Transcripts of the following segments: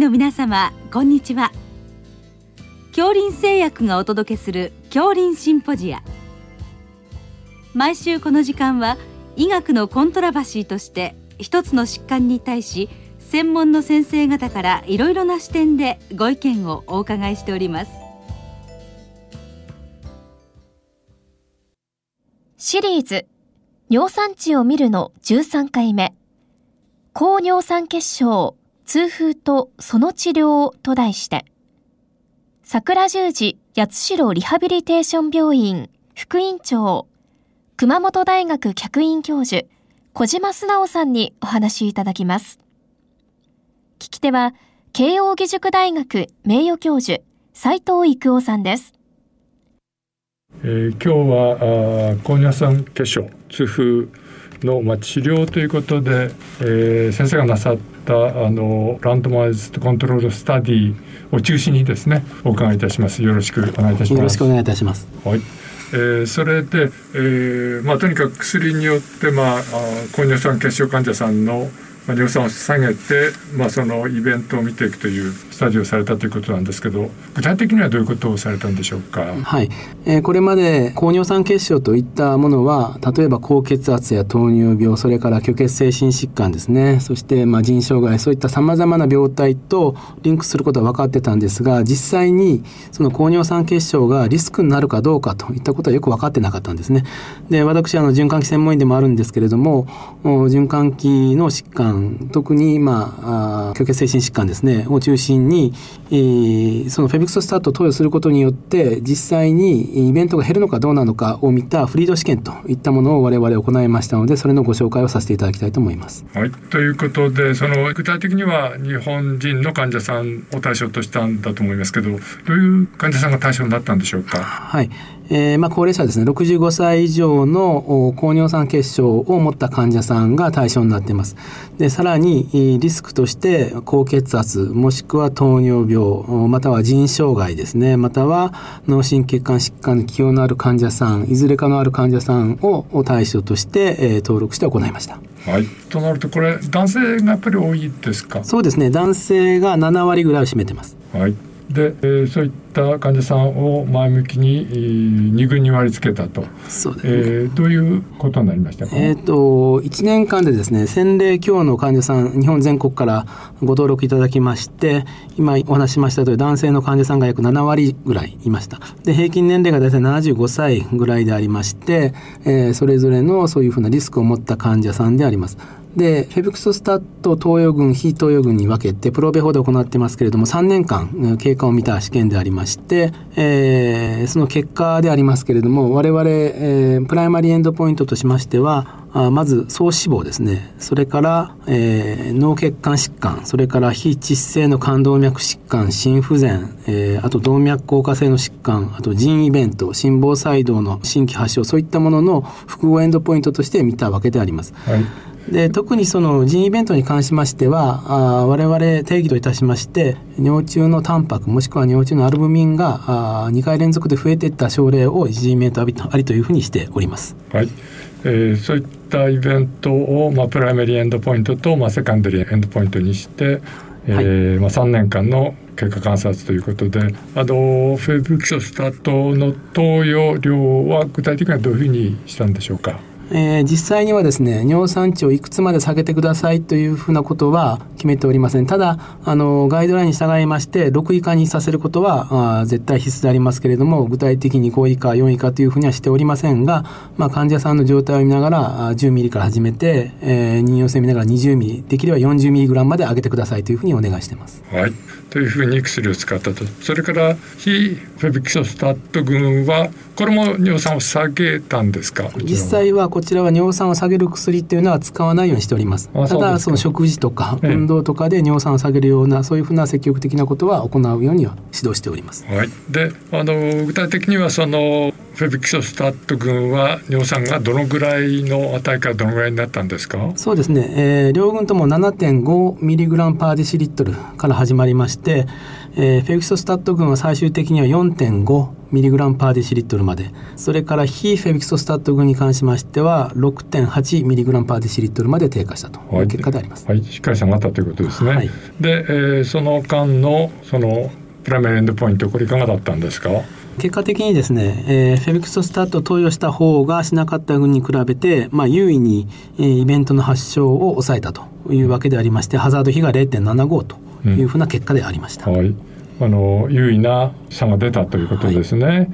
の皆様こんにちは。恐林製薬がお届けする恐林シンポジア。毎週この時間は医学のコントラバシーとして一つの疾患に対し専門の先生方からいろいろな視点でご意見をお伺いしております。シリーズ尿酸値を見るの13回目。高尿酸血症痛風とその治療と題して桜十字八代リハビリテーション病院副院長熊本大学客員教授小島素直さんにお話いただきます。聞き手は慶應義塾大学名誉教授斉藤育夫さんです。えー、今日は高尿酸血症痛風の、まあ、治療ということで、えー、先生がなさったあの randomized control study を中心にですねお伺いいたします。よろしくお願いいたします。よろしくお願いいたします。はい。えー、それで、えーまあ、とにかく薬によって、まあ、あ高尿酸血症患者さんのまあ、尿酸を下げて、まあ、そのイベントを見ていくという study をされたということなんですけど具体的にはどういうことをされたんでしょうか？はい、えー、これまで高尿酸血症といったものは例えば高血圧や糖尿病それから虚血性心疾患ですねそしてまあ腎障害そういったさまざまな病態とリンクすることは分かってたんですが実際にその高尿酸血症がリスクになるかどうかといったことはよく分かってなかったんですね。で私あの循環器専門医でもあるんですけれども循環器の疾患特に、まあ、虚血性心疾患ですね、を中心に、えー、そのフェビクソスタートを投与することによって、実際にイベントが減るのかどうなのかを見たフリード試験といったものを我々行いましたので、それのご紹介をさせていただきたいと思います。はい、ということで、その具体的には日本人の患者さんを対象としたんだと思いますけど、どういう患者さんが対象になったんでしょうか？はい。えー、まあ、高齢者ですね、65歳以上の高尿酸血症を持った患者さんが対象になっています。で、さらにリスクとして高血圧、もしくは糖尿病、または腎障害ですね、または脳神血管疾患の起用のある患者さん、いずれかのある患者さんを対象として、えー、登録して行いました。はい、となるとこれ男性がやっぱり多いですか？そうですね男性が7割ぐらいを占めてます。はいで、えー、そういった患者さんを前向きに、えー、2軍に割り付けたと。そうです、ね、えー、どういうことになりましたか、えーと、1年間でですね1000例強の患者さん日本全国からご登録いただきまして今お話ししましたとおり男性の患者さんが約7割ぐらいいました。で平均年齢が大体75歳ぐらいでありまして、えー、それぞれのそういうふうなリスクを持った患者さんでありますで、フェブクソスタット投与群、非投与群に分けて、 PROBE 法で行ってますけれども、3年間経過を見た試験でありまして、えー、その結果でありますけれども、我々、えー、 primary endpoint としましては、あまず総死亡ですね。それから、えー、脳血管疾患、それから非致死性の冠動脈疾患、心不全、えー、あと動脈硬化性の疾患、あと腎イベント、心房細動の新規発症、そういったものの複合 endpoint として見たわけであります。はいで特にその腎イベントに関しましてはあ我々定義といたしまして尿中のタンパクもしくは尿中のアルブミンがあ2回連続で増えていった症例を腎イベントありというふうにしております。はいえー、そういったイベントを、まあ、 primary endpoint と、まあ、 secondary endpoint にして、えー、はい、まあ、3年間の経過観察ということであのフェブキソスタットの投与量は具体的にはどういうふうにしたんでしょうか？えー、実際にはですね尿酸値をいくつまで下げてくださいというふうなことは決めておりません。ただあのガイドラインに従いまして6以下にさせることはあ絶対必須でありますけれども具体的に5以下4以下というふうにはしておりませんが、まあ、患者さんの状態を見ながら10ミリから始めて、えー、妊用性見ながら20ミリできれば40ミリグラムまで上げてくださいというふうにお願いしています。はい。というふうに薬を使ったと。それから非フェビキソスタット群はこれも尿酸を下げたんですか？実際はこちらは尿酸を下げる薬っていうのは使わないようにしております。ただその食事とか運動とかで尿酸を下げるような、そういうふうな積極的なことは行うようには指導しております。はい、であの具体的にはそのフフェビキソスタット群は尿酸がどのぐらいの値からどのぐらいになったんですか？そうですね、えー、両群とも7.5ミリグラムパーデシリットルから始まりまして、えー、フェブキソスタット群は最終的には4.5ミリグラムパーデシリットルまで。それから非フェブキソスタット群に関しましては6.8ミリグラムパーデシリットルまで低下したという結果であります。はい、はい、しっかり下がったということですね。はい、で、えー、その間のその primary endpoint これいかがだったんですか？結果的にですね、えー、フェブキソスタットを投与した方がしなかった群に比べて、まあ、有意に、えー、イベントの発症を抑えたというわけでありましてハザード比が0.75というふうな結果でありました。うん、はい、あの優位な差が出たということですね。はい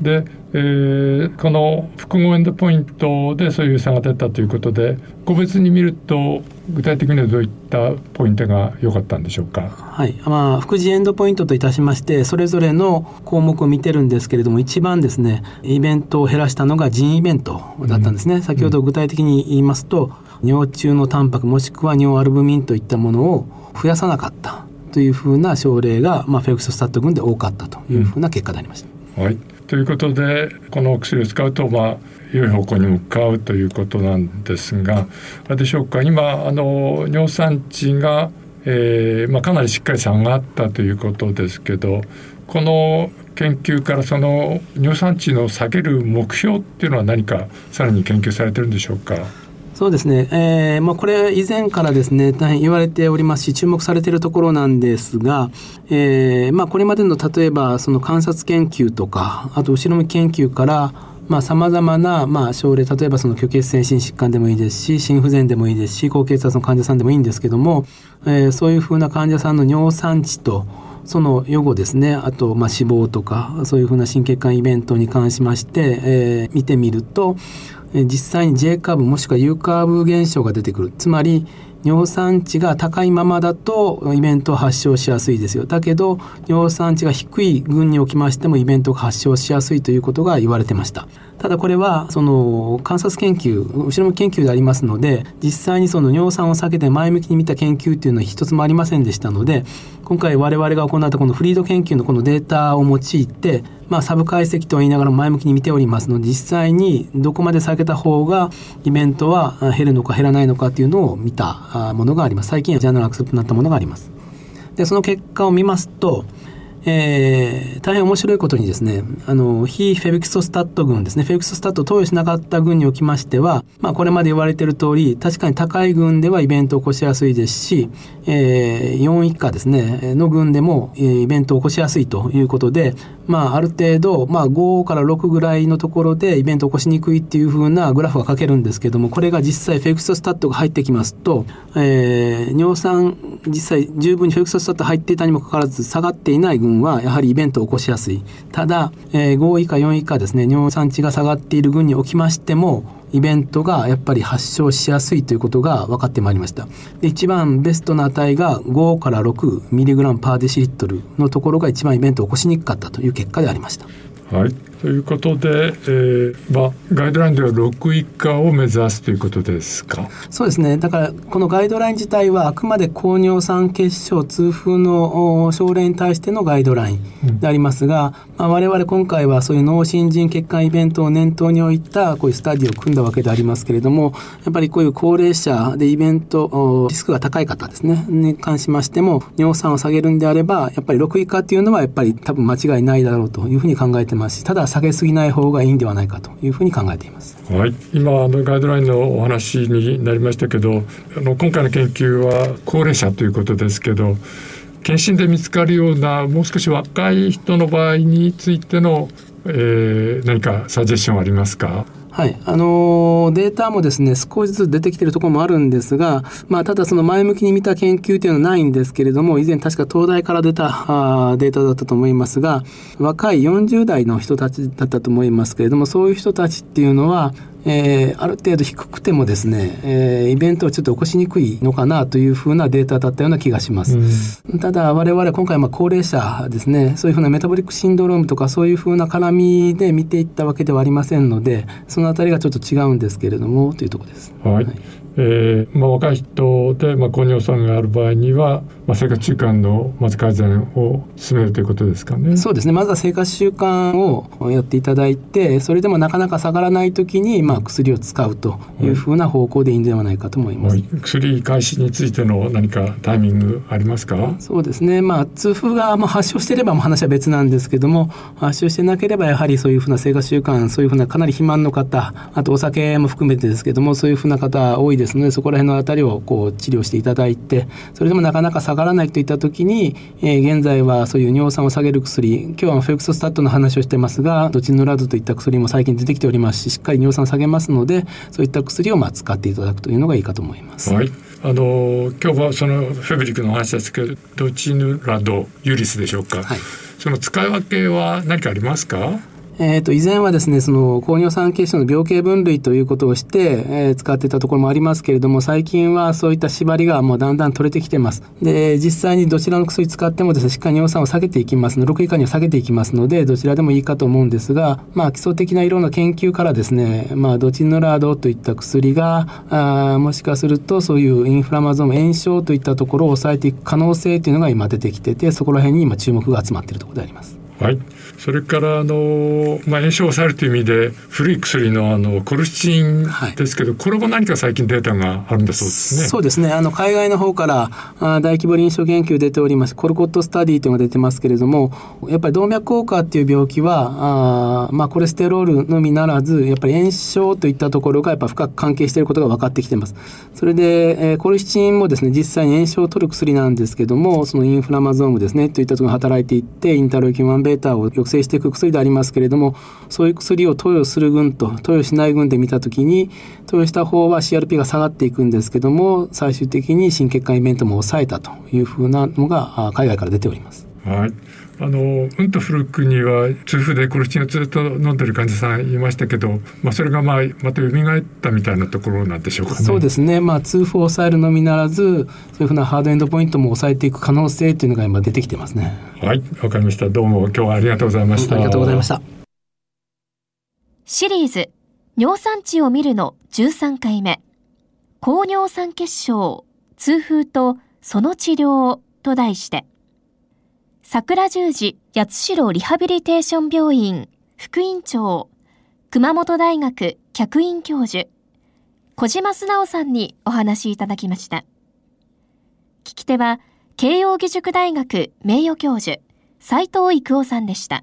で、えー、この複合エンドポイントでそういう差が出たということで個別に見ると具体的にはどういったポイントが良かったんでしょうか？はい、まあ副次エンドポイントといたしましてそれぞれの項目を見てるんですけれども一番ですねイベントを減らしたのが腎イベントだったんですね。うん、先ほど具体的に言いますと、うん、尿中のタンパクもしくは尿アルブミンといったものを増やさなかったというふうな症例が、まあ、フェクソスタット群で多かったというふうな結果でありました。うん、はいということでこのお薬を使うとまあ良い方向に向かうということなんですがあれでしょうか。今あの尿酸値が、えーまあ、かなりしっかり下がったということですけどこの研究からその尿酸値の下げる目標っていうのは何かさらに研究されてるんでしょうか。そうですね、えーまあ、これ以前からですね大変言われておりますし注目されているところなんですが、えーまあ、これまでの例えばその観察研究とかあと後ろ向き研究からさまざ、まな、まあ、症例例えばその虚血性心疾患でもいいですし心不全でもいいですし高血圧の患者さんでもいいんですけども、えー、そういうふうな患者さんの尿酸値とその予後ですね。あとまあ死亡とかそういうふうな心血管イベントに関しまして、えー、見てみるとえ実際に J カーブもしくは U カーブ現象が出てくる。つまり尿酸値が高いままだとイベントを発症しやすいですよ。だけど尿酸値が低い群におきましてもイベントが発症しやすいということが言われてました。ただこれはその観察研究後ろ向き研究でありますので実際にその尿酸を避けて前向きに見た研究っていうのは一つもありませんでしたので今回我々が行ったこのフリード研究のこのデータを用いてまあ、サブ解析と言いながら前向きに見ておりますので実際にどこまで下げた方がイベントは減るのか減らないのかっていうのを見たものがあります。最近はジャーナルアクセプトになったものがあります。でその結果を見ますとえー、大変面白いことにですね、あの、非フェビクソスタット群ですね、フェビクソスタットを投与しなかった群におきましては、まあ、これまで言われている通り、確かに高い群ではイベントを起こしやすいですし、えー、4以下ですね、の群でも、えー、イベントを起こしやすいということで、まあ、ある程度、まあ、5から6ぐらいのところでイベントを起こしにくいっていうふうなグラフが書けるんですけども、これが実際フェビクソスタットが入ってきますと、えー、尿酸、実際十分にフェビクソスタット入っていたにもかかわらず下がっていない群はやはりイベントを起こしやすい。ただ、えー、5以下4以下ですね、尿酸値が下がっている群におきましても、イベントがやっぱり発症しやすいということが分かってまいりました。で一番ベストな値が5から6ミリグラムパーデシリットルのところが一番イベントを起こしにくかったという結果でありました。はい、ということで、えーまあ、ガイドラインでは6以下を目指すということですか？そうですね。だからこのガイドライン自体はあくまで高尿酸血症痛風の症例に対してのガイドラインでありますが、うんまあ、我々今回はそういう脳心腎血管イベントを念頭に置いたこういうスタディを組んだわけでありますけれどもやっぱりこういう高齢者でイベントリスクが高い方ですね。に関しましても尿酸を下げるんであればやっぱり6以下っていうのはやっぱり多分間違いないだろうというふうに考えてますしただ下げすぎない方がいいんではないかというふうに考えています。はい、今あのガイドラインのお話になりましたけどあの今回の研究は高齢者ということですけど検診で見つかるようなもう少し若い人の場合についての、えー、何かサジェッションありますか？はい、あのー、データもですね、少しずつ出てきてるところもあるんですが、まあ、ただその前向きに見た研究というのはないんですけれども、以前確か東大から出たあデータだったと思いますが、若い40代の人たちだったと思いますけれども、そういう人たちっていうのは、えー、ある程度低くてもですね、えー、イベントをちょっと起こしにくいのかなというふうなデータだったような気がします。うん、ただ我々今回まあ高齢者ですね、そういうふうなメタボリックシンドロームとかそういうふうな絡みで見ていったわけではありませんので、そのあたりがちょっと違うんですけれどもというところです。はい、えーまあ、若い人で、まあ、高尿酸がある場合には、まあ、生活習慣のまず改善を進めるということですかね。そうですねまずは生活習慣をやっていただいてそれでもなかなか下がらない時に、まあ、薬を使うというふうな方向でいいんではないかと思います。はい、薬開始についての何かタイミングありますか？そうですね、まあ、痛風がまあ発症していればもう話は別なんですけども発症してなければやはりそういうふうな生活習慣そういうふうなかなり肥満の方あとお酒も含めてですけどもそういうふうな方多いですのでそこら辺のあたりをこう治療していただいてそれでもなかなか下がらないといった時に、えー、現在はそういう尿酸を下げる薬今日はフェクソスタットの話をしてますがドチノラドといった薬も最近出てきておりますししっかり尿酸下げますのでそういった薬をまあ使っていただくというのがいいかと思います。はい。あの今日はそのフェブリックの話ですけどドチヌラドユリスでしょうか、はい、その使い分けは何かありますか？えー、と以前はですねその高尿酸血症の病形分類ということをして、えー、使ってたところもありますけれども最近はそういった縛りがもうだんだん取れてきてますで実際にどちらの薬使ってもですねしっかり尿酸を下げていきますの6以下には下げていきますのでどちらでもいいかと思うんですがまあ基礎的ないろんな研究からですねまあドチノラードといった薬があもしかするとそういうインフラマゾーム炎症といったところを抑えていく可能性というのが今出てきててそこら辺に今注目が集まっているところであります。はいそれからあの、まあ、炎症を抑えるという意味で古い薬のあのコルチチンですけど、はい、これも何か最近データがあるんだそうですね。そうですねあの海外の方からあ大規模臨床研究出ておりますコルコットスタディというのが出てますけれどもやっぱり動脈硬化っていう病気はあ、まあ、コレステロールのみならずやっぱり炎症といったところがやっぱ深く関係していることが分かってきてます。それで、えー、コルチチンもですね実際に炎症を取る薬なんですけどもそのインフラマゾームですねといったところが働いていってインターロイキン1ベータを抑制していく薬でありますけれどもそういう薬を投与する群と投与しない群で見た時に投与した方は CRP が下がっていくんですけども最終的に心血管イベントも抑えたというふうなのが海外から出ております。はいあのうんと古くには痛風でコルチンをずっと飲んでる患者さんいましたけど、まあ、それがまあまた蘇ったみたいなところなんでしょうかね。そうですね、まあ、痛風を抑えるのみならずそういうふうなハードエンドポイントも抑えていく可能性というのが今出てきてますね。はいわかりましたどうも今日はありがとうございました。ありがとうございました。シリーズ尿酸値を見るの13回目高尿酸血症痛風とその治療と題して桜十字八代リハビリテーション病院副院長熊本大学客員教授小島素直さんにお話いただきました。聞き手は慶應義塾大学名誉教授斉藤育夫さんでした。